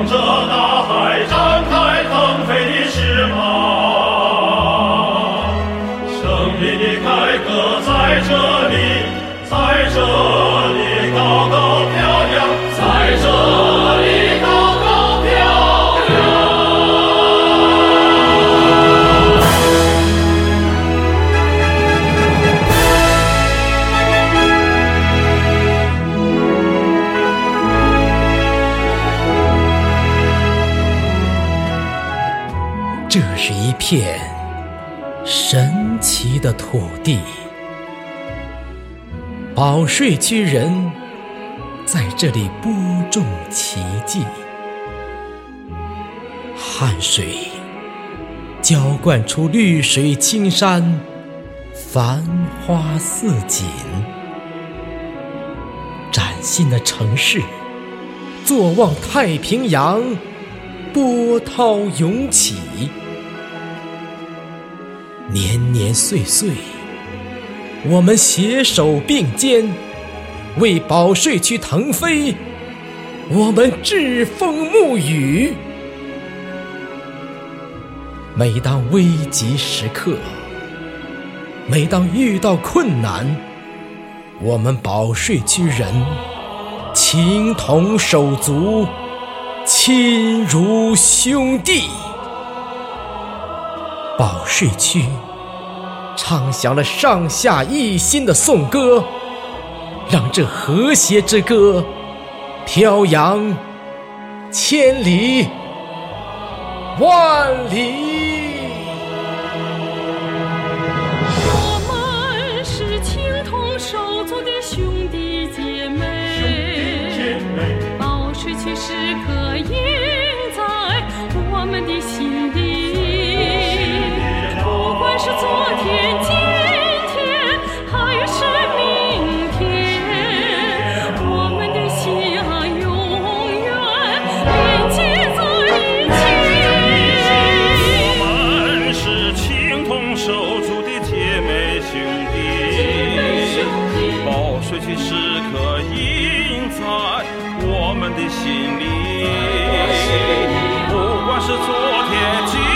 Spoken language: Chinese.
向着大海展开腾飞的翅膀。胜利的凯歌在这里，在这这是一片神奇的土地，保税区人在这里播种奇迹，汗水浇灌出绿水青山，繁花似锦。崭新的城市，坐望太平洋，波涛涌起。年年岁岁，我们携手并肩，为保税区腾飞。我们栉风沐雨。每当危急时刻，每当遇到困难，我们保税区人情同手足，亲如兄弟。保税区唱响了上下一心的颂歌，让这和谐之歌飘扬千里万里。我们的心里。不管是昨天今